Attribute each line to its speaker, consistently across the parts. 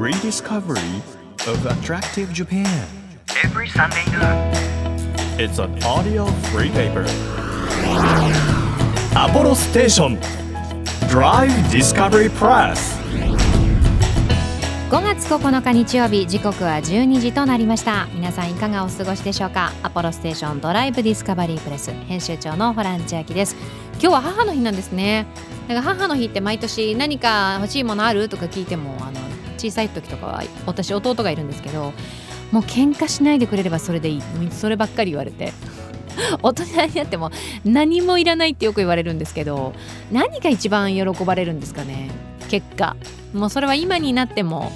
Speaker 1: rediscovery of attractive Japan.
Speaker 2: every Sunday noon.
Speaker 1: It's an audio free paper. Apollo Station Drive Discovery Press.
Speaker 3: 5月9日日曜日時刻は12時となりました皆さんいかがお過ごしでしょうか？アポロステーションドライブディスカバリープレス編集長のホラン千秋です今日は母の日なんですねだから母の日って毎年何か欲しいものある？とか聞いてもあの小さい時とかは私弟がいるんですけどもう喧嘩しないでくれればそれでいい。そればっかり言われて。大人になっても何もいらないってよく言われるんですけど何が一番喜ばれるんですかね。結果。もうそれは今になっても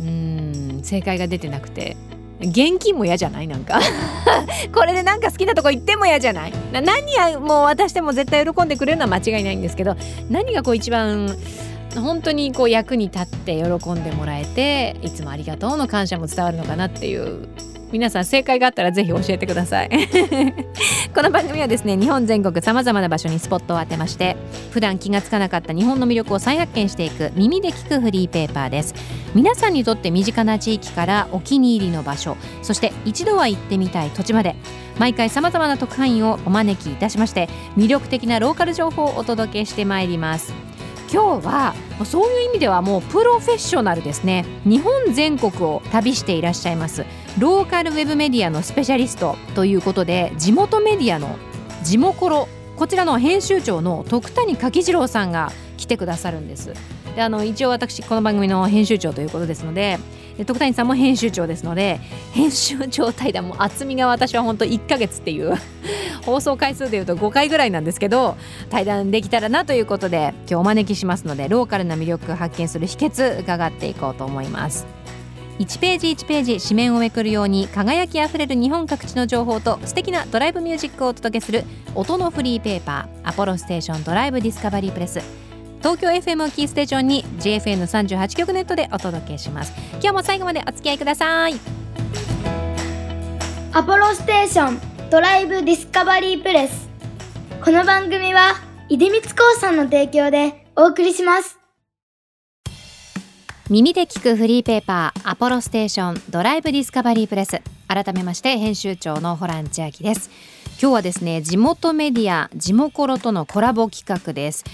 Speaker 3: うーん正解が出てなくて。現金も嫌じゃない？なんか。これでなんか好きなとこ行っても嫌じゃない？な何やもう渡しても絶対喜んでくれるのは間違いないんですけど何がこう一番本当にこう役に立って喜んでもらえていつもありがとうの感謝も伝わるのかなっていう皆さん正解があったらぜひ教えてください。この番組はですね日本全国さまざまな場所にスポットを当てまして普段気がつかなかった日本の魅力を再発見していく耳で聞くフリーペーパーです。皆さんにとって身近な地域からお気に入りの場所そして一度は行ってみたい土地まで毎回さまざまな特派員をお招きいたしまして魅力的なローカル情報をお届けしてまいります今日はそういう意味ではもうプロフェッショナルですね。日本全国を旅していらっしゃいます。ローカルウェブメディアのスペシャリストということで地元メディアの地元コロこちらの編集長の徳谷柿次郎さんが来てくださるんです。であの一応私この番組の編集長ということですので徳谷さんも編集長ですので編集長対談も厚みが私は本当1ヶ月っていう 放送回数でいうと5回ぐらいなんですけど対談できたらなということで今日お招きしますのでローカルな魅力発見する秘訣伺っていこうと思います。1ページ1ページ紙面をめくるように輝きあふれる日本各地の情報と素敵なドライブミュージックをお届けする音のフリーペーパーアポロステーションドライブディスカバリープレス。東京 FM をキーステーションに JFN38 局ネットでお届けします。今日も最後までお付き合いください。
Speaker 4: アポロステーションドライブディスカバリープレス。この番組は出光興産の提供でお送りします。
Speaker 3: 耳で聞くフリーペーパーアポロステーションドライブディスカバリープレス。改めまして編集長のホラン千秋です。今日はですね地元メディア地モコロとのコラボ企画です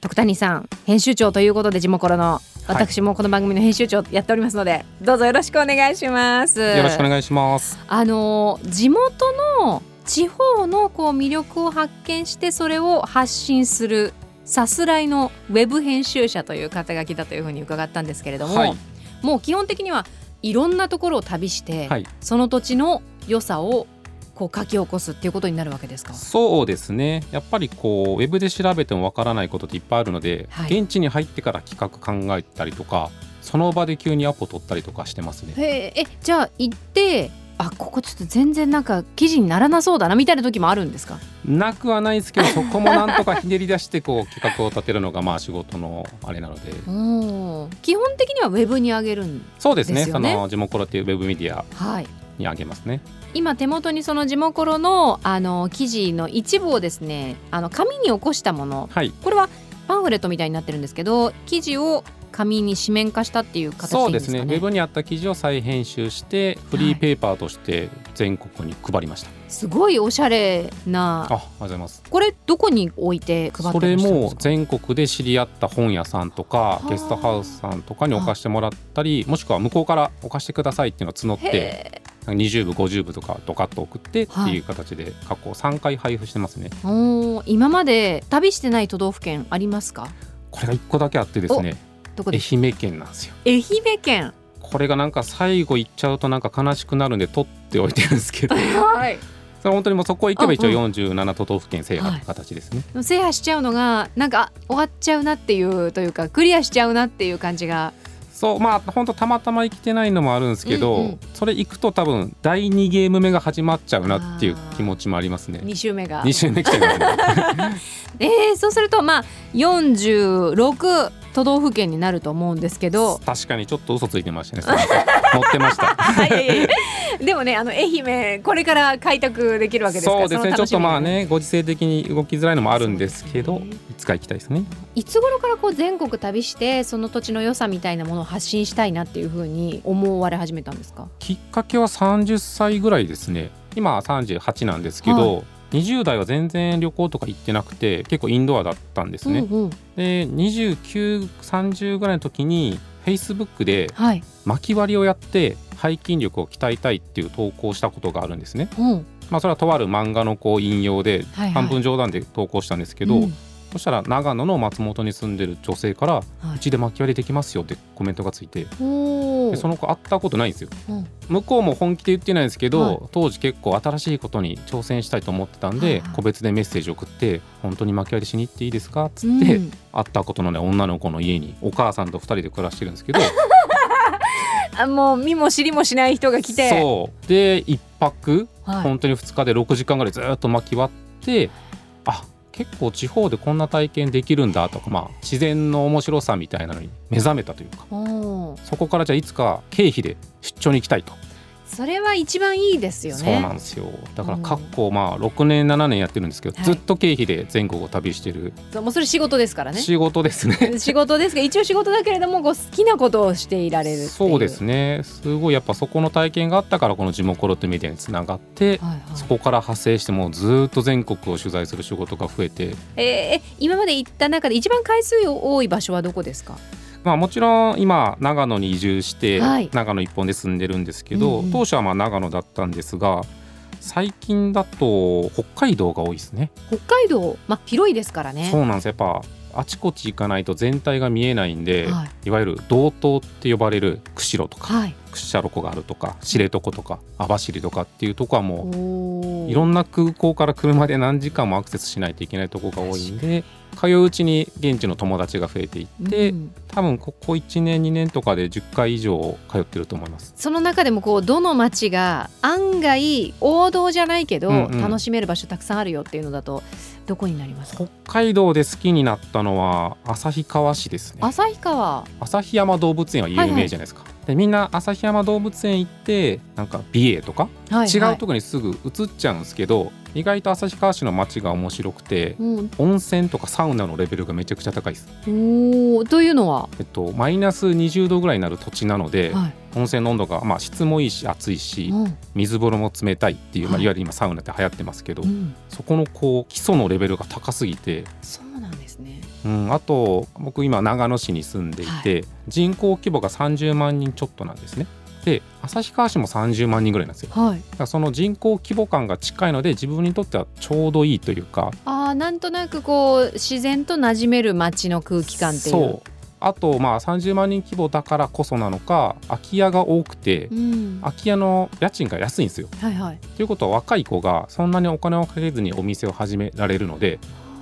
Speaker 3: 徳谷さん編集長ということで地モコロの私もこの番組の編集長やっておりますので、どうぞよろしくお願いします。
Speaker 5: よろしくお願いします。
Speaker 3: あの地元の地方のこう魅力を発見してそれを発信するさすらいのウェブ編集者という肩書きだというふうに伺ったんですけれども、
Speaker 5: はい。
Speaker 3: もう基本的にはいろんなところを旅して、
Speaker 5: はい、
Speaker 3: その土地の良さをこう書き起こすっていうことになるわけですか？
Speaker 5: そうですね。やっぱりこうウェブで調べてもわからないことっていっぱいあるので、
Speaker 3: はい
Speaker 5: 現地に入ってから企画考えたりとか、その場で急にアポ取ったりとかしてますね。
Speaker 3: へええじゃあ行ってあここちょっと全然なんか記事にならなそうだなみたいな時もあるんですか？
Speaker 5: なくはないですけど、そこもなんとかひねり出してこう企画を立てるのがまあ仕事のあれなので、
Speaker 3: 基本的にはウェブに上げるん
Speaker 5: そうですね。
Speaker 3: ですよね
Speaker 5: そのジモコロっていうウェブメディア
Speaker 3: はい
Speaker 5: にあげますね。
Speaker 3: 今手元にその地元ロのあの記事の一部をですねあの紙に起こしたもの
Speaker 5: はい。
Speaker 3: これはパンフレットみたいになってるんですけど記事を紙に紙面化したっていう形
Speaker 5: そうです
Speaker 3: ね
Speaker 5: ね。ウェブにあった記事を再編集してフリーペーパーとして全国に配りました。
Speaker 3: すごいおしゃれな
Speaker 5: あ、ありがとうございます。
Speaker 3: これどこに置いて配ってんですか？
Speaker 5: 全国で知り合った本屋さんとか
Speaker 3: あ
Speaker 5: ゲストハウスさんとかに置かしてもらったりもしくは向こうから置かしてくださいっていうのを募って
Speaker 3: へ
Speaker 5: 20部50部とかドカッと送ってっていう形で過去3回配布してますね。
Speaker 3: ーおー今まで旅してない都道府県ありますか？
Speaker 5: これが1個だけあってですね愛
Speaker 3: どこで
Speaker 5: 媛県なんですよ。
Speaker 3: 愛媛県。
Speaker 5: これがなんか最後行っちゃうとなんか悲しくなるんで取っておいてるんですけど。
Speaker 3: はい。
Speaker 5: それ本当にもうそこ行けば一応
Speaker 3: うん
Speaker 5: 47都道府県制覇って形ですね、
Speaker 3: 制覇しちゃうのがなんか終わっちゃうなっていうというかクリアしちゃうなっていう感じが
Speaker 5: そうまあ本当たまたま行きてないのもあるんですけど、
Speaker 3: うんうん。
Speaker 5: それ行くと多分第2ゲーム目が始まっちゃうなっていう気持ちもありますね。
Speaker 3: 2週目が。
Speaker 5: 2周目来ちゃいますね。
Speaker 3: えー、そうするとまあ46都道府県になると思うんですけど。
Speaker 5: 確かにちょっと嘘ついてましたね。持ってました。
Speaker 3: は いでもねあの愛媛これから開拓できるわけですから
Speaker 5: そうですねちょっとまあねご時世的に動きづらいのもあるんですけど
Speaker 3: ね
Speaker 5: いつか行きたいですね。
Speaker 3: いつ頃からこう全国旅してその土地の良さみたいなものを発信したいなっていうふうに思われ始めたんですか？
Speaker 5: きっかけは30歳ぐらいですね。今は38なんですけど、20代は全然旅行とか行ってなくて結構インドアだったんですね、
Speaker 3: うんうん。
Speaker 5: で2930ぐらいの時に Facebook で
Speaker 3: はい、
Speaker 5: 巻き割りをやって背筋力を鍛えたいっていう投稿をしたことがあるんですね。
Speaker 3: うん。
Speaker 5: まあそれはとある漫画のこう引用で
Speaker 3: はいはい。
Speaker 5: 半分冗談で投稿したんですけど、
Speaker 3: うん。
Speaker 5: そしたら長野の松本に住んでる女性から
Speaker 3: はい。う
Speaker 5: ちで巻き割りできますよってコメントがついて
Speaker 3: おー。
Speaker 5: でその子会ったことないんですよ。
Speaker 3: うん。
Speaker 5: 向こうも本気で言ってないんですけど、
Speaker 3: はい。
Speaker 5: 当時結構新しいことに挑戦したいと思ってたんで、
Speaker 3: はいはい。
Speaker 5: 個別でメッセージ送って「本当に巻き割りしに行っていいですか?」っつ
Speaker 3: う
Speaker 5: って、
Speaker 3: ん。
Speaker 5: 会ったことのない女の子の家にお母さんと2人で暮らしてるんですけど
Speaker 3: あもう見も知りもしない人が来て。
Speaker 5: そう。で1泊
Speaker 3: はい。
Speaker 5: 本当に2日で6時間ぐらいずっと巻き割ってあ結構地方でこんな体験できるんだとか、まあ、自然の面白さみたいなのに目覚めたというか。そこからじゃあいつか経費で出張に行きたいと、
Speaker 3: それは一番いいですよね。
Speaker 5: そうなんですよ。だから
Speaker 3: うん。
Speaker 5: 過去まあ6年7年やってるんですけど、
Speaker 3: はい。
Speaker 5: ずっと経費で全国を旅してる。
Speaker 3: そうもうそれ仕事ですからね。
Speaker 5: 仕事ですね。
Speaker 3: 仕事ですが一応仕事だけれどもこう好きなことをしていられる
Speaker 5: そうですね。すごいやっぱそこの体験があったからこの地元コロってメディアにつながって、
Speaker 3: はいはい。
Speaker 5: そこから派生してもうずっと全国を取材する仕事が増えて。
Speaker 3: えー今まで行った中で一番回数多い場所はどこですか？
Speaker 5: まあ、もちろん今長野に移住して
Speaker 3: はい。
Speaker 5: 長野一本で住んでるんですけど、
Speaker 3: うんうん。
Speaker 5: 当初はまあ長野だったんですが最近だと北海道が多いですね。
Speaker 3: 北海道まあ広いですからね。
Speaker 5: そうなんです。やっぱあちこち行かないと全体が見えないんで、
Speaker 3: はい。
Speaker 5: い、わゆる道東って呼ばれる釧路とか
Speaker 3: はい。
Speaker 5: 屈斜路湖があるとか知床とか網走とかっていうとこはも
Speaker 3: お
Speaker 5: ういろんな空港から車で何時間もアクセスしないといけないとこが多いんで通ううちに現地の友達が増えていって、
Speaker 3: うん。
Speaker 5: 多分ここ1年2年とかで10回以上通ってると思います。
Speaker 3: その中でもこうどの町が案外王道じゃないけど、
Speaker 5: うんうん。
Speaker 3: 楽しめる場所たくさんあるよっていうのだとどこになりますか？
Speaker 5: 北海道で好きになったのは旭川市ですね。
Speaker 3: 旭川。
Speaker 5: 旭山動物園は有名じゃないですか、でみんな旭山動物園行ってなんか美瑛とか、
Speaker 3: はい
Speaker 5: 違うとこにすぐ移っちゃうんですけど意外と旭川市の街が面白くて
Speaker 3: うん。
Speaker 5: 温泉とかサウナのレベルがめちゃくちゃ高いです、
Speaker 3: おーというのは、
Speaker 5: えっと、マイナス20度ぐらいになる土地なので、
Speaker 3: はい。
Speaker 5: 温泉の温度が、まあ、質もいいし暑いし
Speaker 3: うん。
Speaker 5: 水風呂も冷たいっていう、まあ、
Speaker 3: はい
Speaker 5: いわゆる今サウナって流行ってますけど、
Speaker 3: うん。
Speaker 5: そこのこう基礎のレベルが高すぎて
Speaker 3: そうん、
Speaker 5: あと僕今長野市に住んでいて、人口規模が30万人ちょっとなんですね。で旭川市も30万人ぐらいなんですよ。だ
Speaker 3: はい。
Speaker 5: からその人口規模感が近いので自分にとってはちょうどいいというか。
Speaker 3: あーなんとなくこう自然と馴染める街の空気感っていう。
Speaker 5: そう。あとまあ30万人規模だからこそなのか空き家が多くて、
Speaker 3: うん、
Speaker 5: 空き家の家賃が安いんですよ。
Speaker 3: はいはい。
Speaker 5: ということは若い子がそんなにお金をかけずにお店を始められるので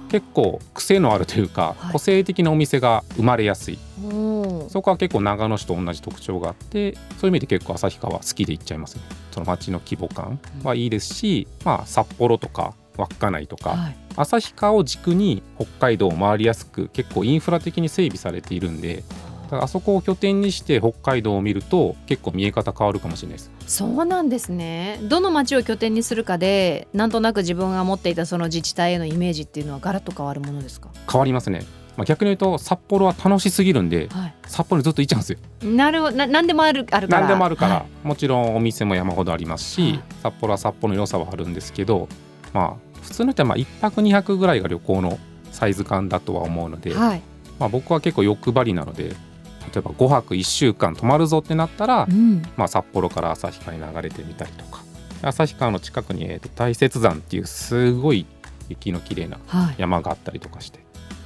Speaker 5: 結構癖のあるというか、
Speaker 3: はい。
Speaker 5: 個性的なお店が生まれやすい。
Speaker 3: おー
Speaker 5: そこは結構長野市と同じ特徴があってそういう意味で結構旭川好きで行っちゃいますね。その街の規模感はいいですし、まあ、札幌とか稚内とか、
Speaker 3: はい。
Speaker 5: 旭川を軸に北海道を回りやすく結構インフラ的に整備されているんでだからあそこを拠点にして北海道を見ると結構見え方変わるかもしれないです。
Speaker 3: そうなんですね。どの町を拠点にするかでなんとなく自分が持っていたその自治体へのイメージっていうのはガラッと変わるものですか？
Speaker 5: 変わりますね、まあ、逆に言うと札幌は楽しすぎるんで
Speaker 3: はい。
Speaker 5: 札幌にずっと行っちゃうんですよ。
Speaker 3: なるほど。な何でもあるあるから。
Speaker 5: 何でもあるから、
Speaker 3: は
Speaker 5: もちろんお店も山ほどありますし、
Speaker 3: はい。
Speaker 5: 札幌は札幌の良さはあるんですけどまあ普通の人はまあ1泊2泊ぐらいが旅行のサイズ感だとは思うので、
Speaker 3: はい。
Speaker 5: まあ、僕は結構欲張りなので例えば5泊1週間泊まるぞってなったら、
Speaker 3: うん。
Speaker 5: まあ、札幌から旭川に流れてみたりとか旭川の近くに、えーと大雪山っていうすごい雪の綺麗な
Speaker 3: はい。
Speaker 5: 山があったりとかして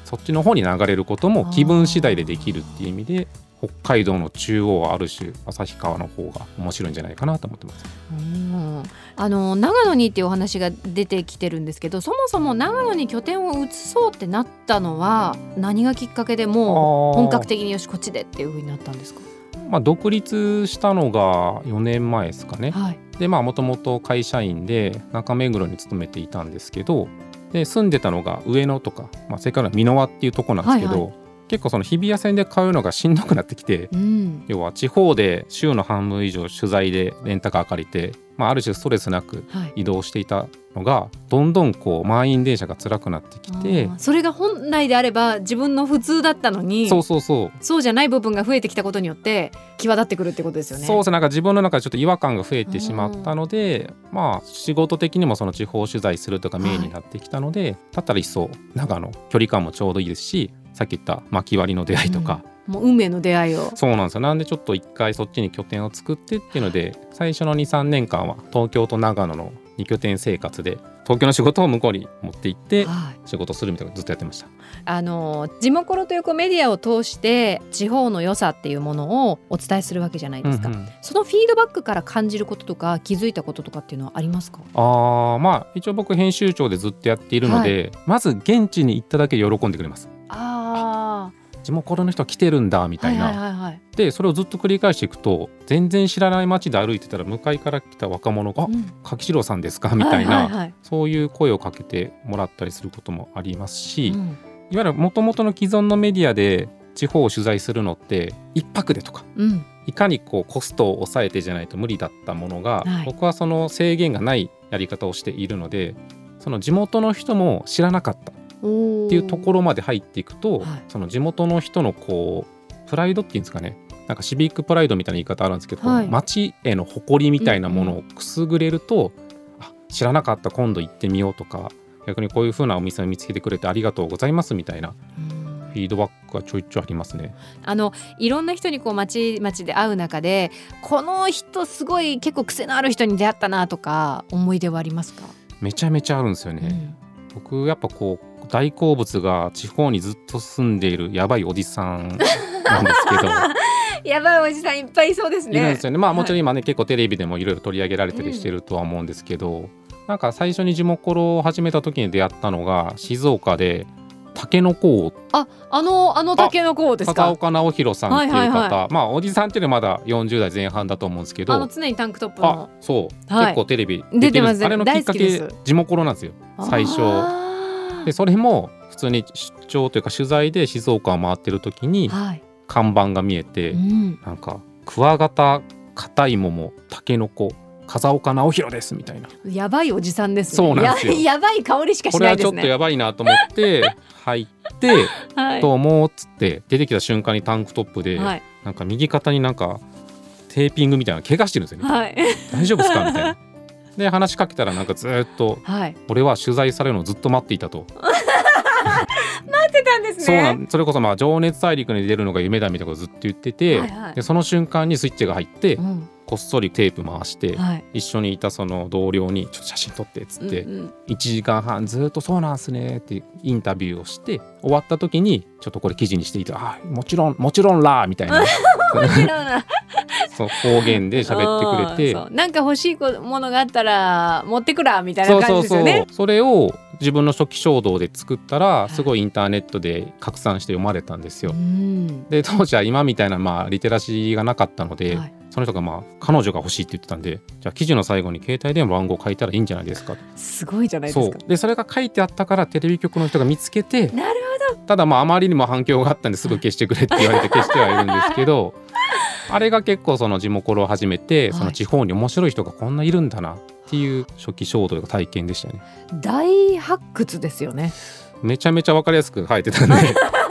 Speaker 5: そっちの方に流れることも気分次第でできるっていう意味で北海道の中央はある種旭川の方が面白いんじゃないかなと思ってます。
Speaker 3: うん。あの長野にっていうお話が出てきてるんですけどそもそも長野に拠点を移そうってなったのは何がきっかけでもう本格的によしこっちでっていう風になったんですか？
Speaker 5: まあ、独立したのが4年前ですかね。
Speaker 3: はい。
Speaker 5: でまあもともと会社員で中目黒に勤めていたんですけどで住んでたのが上野とか、まあ、それから美濃輪っていうとこなんですけど、
Speaker 3: はいは
Speaker 5: 結構その日比谷線で買うのがしんどくなってきて
Speaker 3: うん。
Speaker 5: 要は地方で週の半分以上取材でレンタカー借りてまあ、ある種ストレスなく
Speaker 3: はい。
Speaker 5: 移動していたのがどんどんこう満員電車が辛くなってきて
Speaker 3: それが本来であれば自分の普通だったのに
Speaker 5: そうそうそう。
Speaker 3: そうじゃない部分が増えてきたことによって際立ってくるってことですよね。
Speaker 5: そうですね。なんか自分の中でちょっと違和感が増えてしまったので、まあ仕事的にもその地方取材するとかメインになってきたので、だったら一層長野距離感もちょうどいいですしさっき言った巻き割りの出会いとか、
Speaker 3: もう運命の出会いを。
Speaker 5: そうなんですよ。なんでちょっと一回そっちに拠点を作ってっていうので最初の23年間は東京と長野の2拠点生活で東京の仕事を向こうに持って行って
Speaker 3: はい。
Speaker 5: 仕事するみたいなずっとやってました。
Speaker 3: あの地元ロというメディアを通して地方の良さっていうものをお伝えするわけじゃないですか、
Speaker 5: うんうん。
Speaker 3: そのフィードバックから感じることとか気づいたこととかっていうのはありますか？
Speaker 5: あーまあ一応僕編集長でずっとやっているので、まず現地に行っただけで喜んでくれます。
Speaker 3: あ
Speaker 5: 地元の人来てるんだみたいな、
Speaker 3: はいはいはい、
Speaker 5: でそれをずっと繰り返していくと全然知らない街で歩いてたら向かいから来た若者が「あ
Speaker 3: うん。
Speaker 5: 柿次郎さんですか?」みたいな、
Speaker 3: はいはいはい。
Speaker 5: そういう声をかけてもらったりすることもありますし、いわ
Speaker 3: うん
Speaker 5: ゆるもともとの既存のメディアで地方を取材するのって一泊でとか
Speaker 3: うん。
Speaker 5: いかにこうコストを抑えてじゃないと無理だったものが、
Speaker 3: はい。
Speaker 5: 僕はその制限がないやり方をしているのでその地元の人も知らなかった。
Speaker 3: お
Speaker 5: っていうところまで入っていくと、
Speaker 3: はい。
Speaker 5: その地元の人のこうプライドっていうんですかね。なんかシビックプライドみたいな言い方あるんですけど、
Speaker 3: はい。
Speaker 5: 町への誇りみたいなものをくすぐれると、あ知らなかった今度行ってみようとか逆にこういう風なお店を見つけてくれてありがとうございますみたいな
Speaker 3: うん。
Speaker 5: フィードバックがちょいちょいありますね。
Speaker 3: あのいろんな人にこう町々で会う中でこの人すごい結構癖のある人に出会ったなとか思い出はありますか、
Speaker 5: めちゃめちゃあるんですよね。僕やっぱこう大好物が地方にずっと住んでいるやばいおじさんなんですけど。
Speaker 3: やばいおじさんいっぱいいそうです
Speaker 5: いるんですよね。まあもちろん
Speaker 3: ん
Speaker 5: 今ね、結構テレビでもいろいろ取り上げられたりしてるとは思うんですけど、なんか最初に地元ロを始めた時に出会ったのが静岡でタケノコを
Speaker 3: ああのあの竹の子ですか？
Speaker 5: 片岡直弘さんっていう方、
Speaker 3: はいはいは
Speaker 5: まあおじさんっていうのはまだ40代前半だと思うんですけど。
Speaker 3: あの常にタンクトップ
Speaker 5: あ
Speaker 3: の
Speaker 5: そう、
Speaker 3: はい。
Speaker 5: 結構テレビ
Speaker 3: 出てます。
Speaker 5: あれのきっかけ地元ロなんですよ。最初でそれも普通に出張というか取材で静岡を回ってる時に
Speaker 3: はい、
Speaker 5: 看板が見えて、
Speaker 3: うん、
Speaker 5: なんかクワガタ硬い桃タケノコ風岡直弘ですみたいな。
Speaker 3: やばいおじさんですね。
Speaker 5: そうなんですよ。
Speaker 3: や やばい香りしか
Speaker 5: こ
Speaker 3: しないですね。
Speaker 5: れはちょっとやばいなと思って 入って
Speaker 3: はい。
Speaker 5: どうもっつって出てきた瞬間にタンクトップで、
Speaker 3: はい。
Speaker 5: なんか右肩になんかテーピングみたいなの怪我してるんですよね、
Speaker 3: はい。
Speaker 5: 大丈夫ですか？みたいなで話しかけたらなんかずーっと
Speaker 3: はい。
Speaker 5: 俺は取材されるのをずっと待っていたと、
Speaker 3: 待ってたんですね。
Speaker 5: そうなんそれこそまあ情熱大陸に出るのが夢だみたいなことをずっと言ってて、
Speaker 3: はいはい。
Speaker 5: でその瞬間にスイッチが入って、
Speaker 3: うん。
Speaker 5: こっそりテープ回して、
Speaker 3: はい。
Speaker 5: 一緒にいたその同僚に「ちょっと写真撮って」っつって、
Speaker 3: うんうん。
Speaker 5: 1時間半ずっと「そうなんすね」ってインタビューをして終わった時に「ちょっとこれ記事にしていいとあもちろんもちろんら」みたいな。
Speaker 3: もちろんな
Speaker 5: そう方言で喋ってくれて。
Speaker 3: なんか欲しいものがあったら持ってくらみたいな感じですよね。
Speaker 5: それを自分の初期衝動で作ったら
Speaker 3: い
Speaker 5: すごいインターネットで拡散して読まれたんですよ。
Speaker 3: う。ん。
Speaker 5: で当時は今みたいなまあリテラシーがなかったので、
Speaker 3: はい。
Speaker 5: その人がまあ彼女が欲しいって言ってたんでじゃあ記事の最後に携帯電話の番号書いたらいいんじゃないですかと。
Speaker 3: すごいじゃないですか。
Speaker 5: そう。でそれが書いてあったからテレビ局の人が見つけて
Speaker 3: なる
Speaker 5: ただまああまりにも反響があったんですぐ消してくれって言われて消してはいるんですけどあれが結構その地元を始めて
Speaker 3: はい。
Speaker 5: その地方に面白い人がこんないるんだなっていう初期衝動の体験でしたね。
Speaker 3: 大発掘ですよね。
Speaker 5: めちゃめちゃ分かりやすく書いてたんで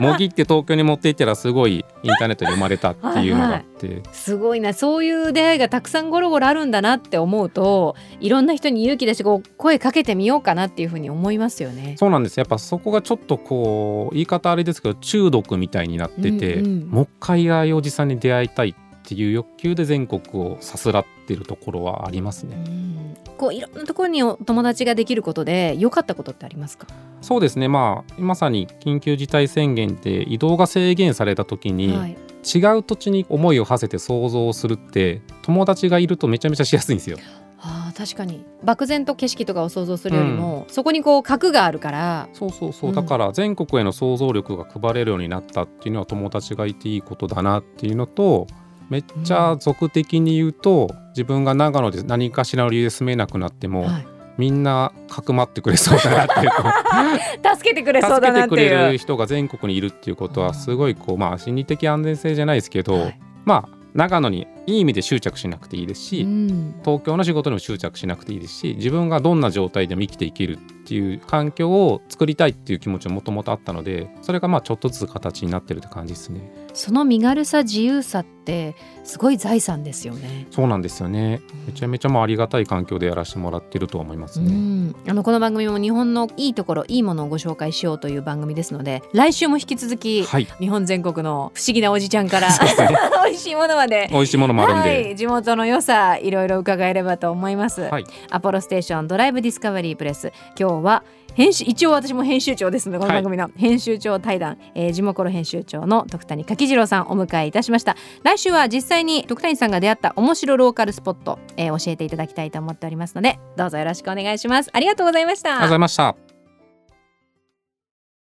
Speaker 5: もぎって東京に持って行ったらすごいインターネットで生まれたっていうのがあって。
Speaker 3: すごいな。そういう出会いがたくさんゴロゴロあるんだなって思うといろんな人に勇気出してこう声かけてみようかなっていうふうに思いますよね。
Speaker 5: そうなんです。やっぱそこがちょっとこう言い方あれですけど中毒みたいになってて、
Speaker 3: うんうん。
Speaker 5: もう一回ああいうおじさんに出会いたいっていう欲求で全国をさすらってるところはありますね。
Speaker 3: うんこういろんなところにお友達ができることで良かったことってありますか、
Speaker 5: そうですね。まあまさに緊急事態宣言で移動が制限された時に、
Speaker 3: はい、
Speaker 5: 違う土地に思いを馳せて想像するって友達がいるとめちゃめちゃしやすいんですよ。
Speaker 3: あー確かに。漠然と景色とかを想像するよりも、そこにこう核があるから。
Speaker 5: そうそうそう、
Speaker 3: うん。
Speaker 5: だから全国への想像力が配れるようになったっていうのは友達がいていいことだなっていうのとめっちゃ俗的に言うと、自分が長野で何かしらの理由で住めなくなっても、
Speaker 3: はい。
Speaker 5: みんなかくまってくれそうだなっていう
Speaker 3: 助けてくれそう
Speaker 5: 助
Speaker 3: だなって
Speaker 5: けてくれ
Speaker 3: いう。
Speaker 5: る人が全国にいるっていうことはすごいこうまあ心理的安全性じゃないですけど、
Speaker 3: はい。
Speaker 5: まあ長野にいい意味で執着しなくていいですし、
Speaker 3: うん。
Speaker 5: 東京の仕事にも執着しなくていいですし自分がどんな状態でも生きていけるっていう環境を作りたいっていう気持ちももともとあったのでそれがまあちょっとずつ形になってるって感じですね
Speaker 3: その身軽さ自由さってすごい財産ですよね。
Speaker 5: そうなんですよね。めちゃめちゃまあありがたい環境でやらせてもらってると思います
Speaker 3: う
Speaker 5: ね、
Speaker 3: ん、あのこの番組も日本のいいところいいものをご紹介しようという番組ですので来週も引き続き、
Speaker 5: はい。
Speaker 3: 日本全国の不思議なおじちゃんから 美味しいものまで。
Speaker 5: 美味しいものもあるん
Speaker 3: は
Speaker 5: で、
Speaker 3: い、地元の良さいろいろ伺えればと思います、
Speaker 5: はい。
Speaker 3: アポロステーションドライブディスカバリープレス。今日は編集一応私も編集長ですのでこの番組の編集長対談、えー、地元の編集長の徳谷柿次郎さんお迎えいたしました。来週は実際に徳谷さんが出会った面白ローカルスポット、えー教えていただきたいと思っておりますのでどうぞよろしくお願いします。ありがとうございました。
Speaker 5: ありがとうございました。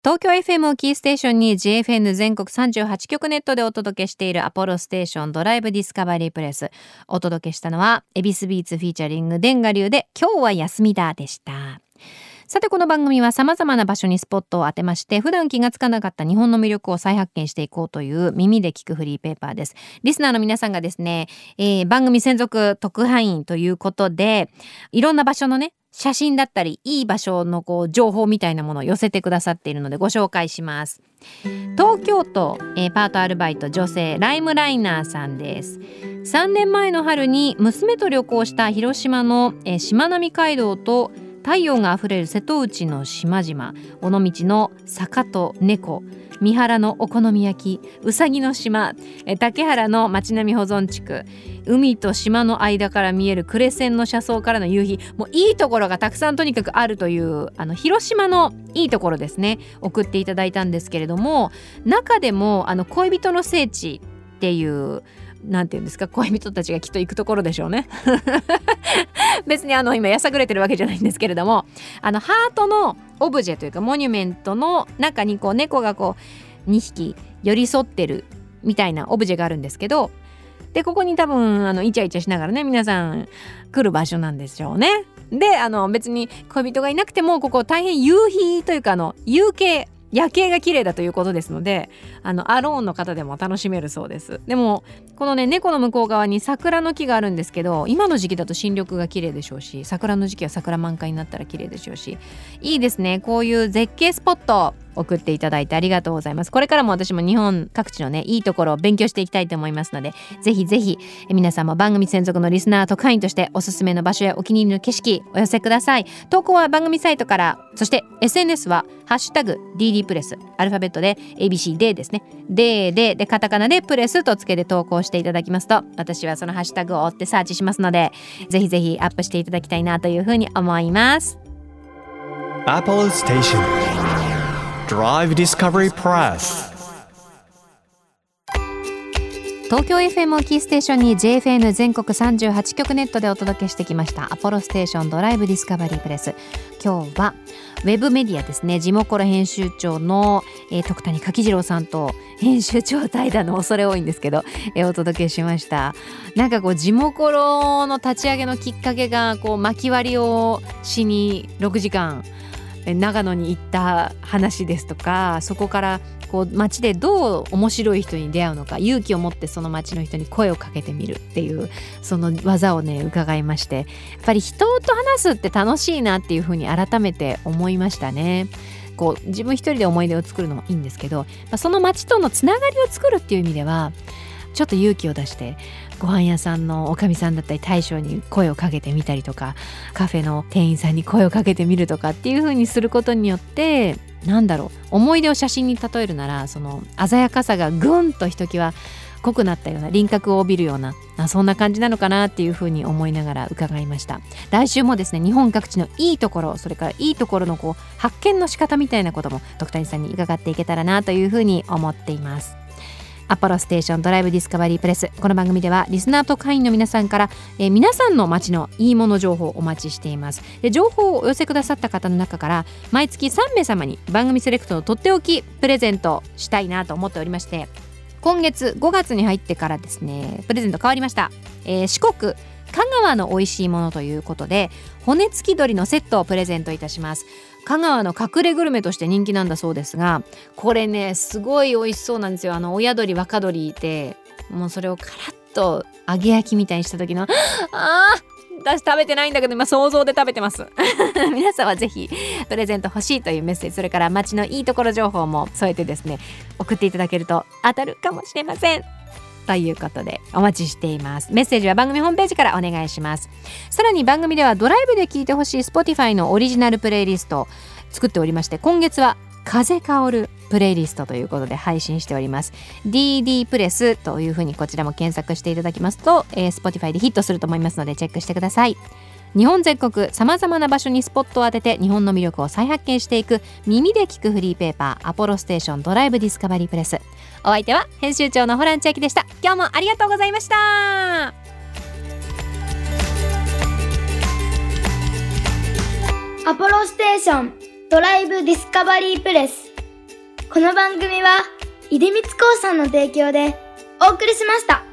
Speaker 3: 東京 FM をキーステーションに JFN 全国38局ネットでお届けしている apollostation Drive Discovery PRESS。お届けしたのは EVISBEATS featuring 田我流で今日は休みだでしたさてこの番組は様々な場所にスポットを当てまして普段気がつかなかった日本の魅力を再発見していこうという耳で聞くフリーペーパーです。リスナーの皆さんがですね、えー番組専属特派員ということでいろんな場所のね写真だったりいい場所のこう情報みたいなものを寄せてくださっているのでご紹介します。東京都、えーパートアルバイト女性ライムライナーさんです。3年前の春に娘と旅行した広島の、えーしまなみ海道と太陽があふれる瀬戸内の島々尾道の坂と猫三原のお好み焼きうさぎの島え竹原の町並み保存地区海と島の間から見える呉線の車窓からの夕日もういいところがたくさんとにかくあるというあの広島のいいところですね。送っていただいたんですけれども中でもあの恋人の聖地っていうなんていうんですか？恋人たちがきっと行くところでしょうね。別にあの今やさぐれてるわけじゃないんですけれども。あのハートのオブジェというかモニュメントの中にこう猫がこう2匹寄り添ってるみたいなオブジェがあるんですけど。でここに多分あのイチャイチャしながらね皆さん来る場所なんでしょうね。であの別に恋人がいなくてもここ大変夕日というかあの夕景夜景が綺麗だということですのであのアローンの方でも楽しめるそうです。でもこのね猫の向こう側に桜の木があるんですけど今の時期だと新緑が綺麗でしょうし桜の時期は桜満開になったら綺麗でしょうしいいですね。こういう絶景スポット。送っていただいてありがとうございます。これからも私も日本各地のねいいところを勉強していきたいと思いますのでぜひぜひ皆さんも番組専属のリスナー特派員としておすすめの場所やお気に入りの景色お寄せください。投稿は番組サイトからそして SNS はハッシュタグ DD プレスアルファベットで ABCD ですね。D ででカタカナでプレスとつけて投稿していただきますと私はそのハッシュタグを追ってサーチしますのでぜひぜひアップしていただきたいなというふうに思います。
Speaker 1: Apollo Station Drive Discovery Press.
Speaker 3: 東京 FM をキーステーションに JFN 全国38局ネットでお届けしてきました。アポロステーションドライブディスカバリープレス。今日はウェブメディアですね。地元編集長の、えー徳谷柿次郎さんと編集長対談の恐れ多いんですけど、えーお届けしました。なんかこう地元の立ち上げのきっかけがこう薪割りをしに6時間長野に行った話ですとかそこからこう街でどう面白い人に出会うのか勇気を持ってその街の人に声をかけてみるっていうその技をね伺いましてやっぱり人と話すって楽しいなっていうふうに改めて思いましたね。こう自分一人で思い出を作るのもいいんですけど、その街とのつながりを作るっていう意味ではちょっと勇気を出してご飯屋さんのおかみさんだったり大将に声をかけてみたりとかカフェの店員さんに声をかけてみるとかっていう風にすることによってなんだろう思い出を写真に例えるならその鮮やかさがぐんとひときわ濃くなったような輪郭を帯びるようなあそんな感じなのかなっていうふうに思いながら伺いました。来週もですね日本各地のいいところそれからいいところのこう発見の仕方みたいなことも徳谷さんに伺っていけたらなというふうに思っています。アポロステーションドライブディスカバリープレス。この番組ではリスナーと会員の皆さんから、えー皆さんの街のいいもの情報をお待ちしています。で情報をお寄せくださった方の中から毎月3名様に番組セレクトのとっておきプレゼントしたいなと思っておりまして今月5月に入ってからですねプレゼント変わりました、えー四国香川の美味しいものということで骨付き鶏のセットをプレゼントいたします。香川の隠れグルメとして人気なんだそうですがこれねすごい美味しそうなんですよ。あの親鳥若鳥でもうそれをカラッと揚げ焼きみたいにした時の あー私食べてないんだけど今想像で食べてます。皆さんはぜひプレゼント欲しいというメッセージそれから街のいいところ情報も添えてですね送っていただけると当たるかもしれません。ということでお待ちしています。メッセージは番組ホームページからお願いします。さらに番組ではドライブで聴いてほしい Spotify のオリジナルプレイリスト作っておりまして今月は風香るプレイリストということで配信しております。DD プレスというふうにこちらも検索していただきますと、えー、Spotify でヒットすると思いますのでチェックしてください。日本全国さまざまな場所にスポットを当てて日本の魅力を再発見していく耳で聞くフリーペーパーアポロステーションドライブディスカバリープレス。お相手は編集長のホラン千秋でした。今日もありがとうございました。
Speaker 4: アポロステーションドライブディスカバリープレス。この番組は出光興産の提供でお送りしました。